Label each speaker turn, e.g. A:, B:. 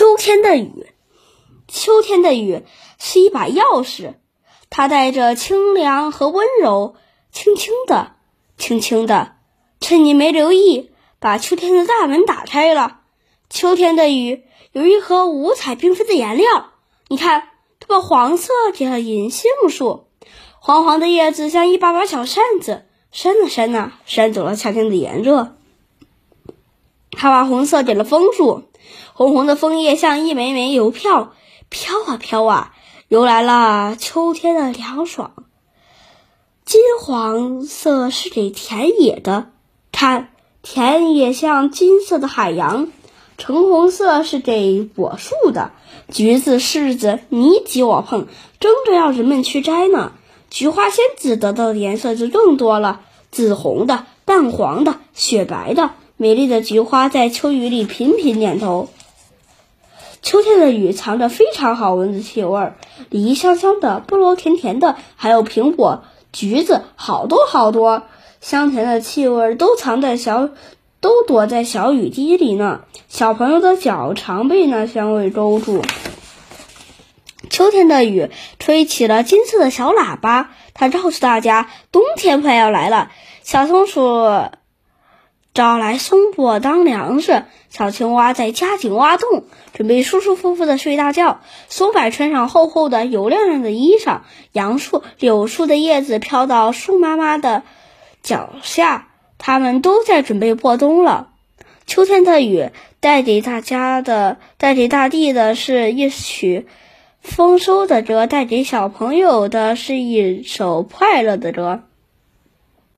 A: 秋天的雨，秋天的雨是一把钥匙，它带着清凉和温柔，轻轻的，轻轻的，趁你没留意，把秋天的大门打开了。秋天的雨有一盒五彩缤纷的颜料，你看，它把黄色给了银杏树，黄黄的叶子像一把把小扇子，扇啊扇啊，扇走了夏天的炎热。它把红色给了枫树。红红的枫叶像一枚枚邮票，飘啊飘啊，邮来了秋天的凉爽。金黄色是给田野的，看，田野像金色的海洋。橙红色是给果树的，橘子、柿子你挤我碰，争着要人们去摘呢。菊花仙子得到的颜色就更多了，紫红的、淡黄的、雪白的，美丽的菊花在秋雨里频频点头。秋天的雨藏着非常好闻的气味，梨香香的，菠萝甜甜的，还有苹果、橘子，好多好多香甜的气味都藏在小，都躲在小雨滴里呢。小朋友的脚常被那香味勾住。秋天的雨吹起了金色的小喇叭，它告诉大家冬天快要来了。小松鼠。找来松柏当粮食，小青蛙在加紧挖洞，准备舒舒服服的睡大觉。松柏穿上厚厚的、油亮亮的衣裳，杨树、柳树的叶子飘到树妈妈的脚下，它们都在准备过冬了。秋天的雨带给大家的、带给大地的是一曲丰收的歌，带给小朋友的是一首快乐的歌。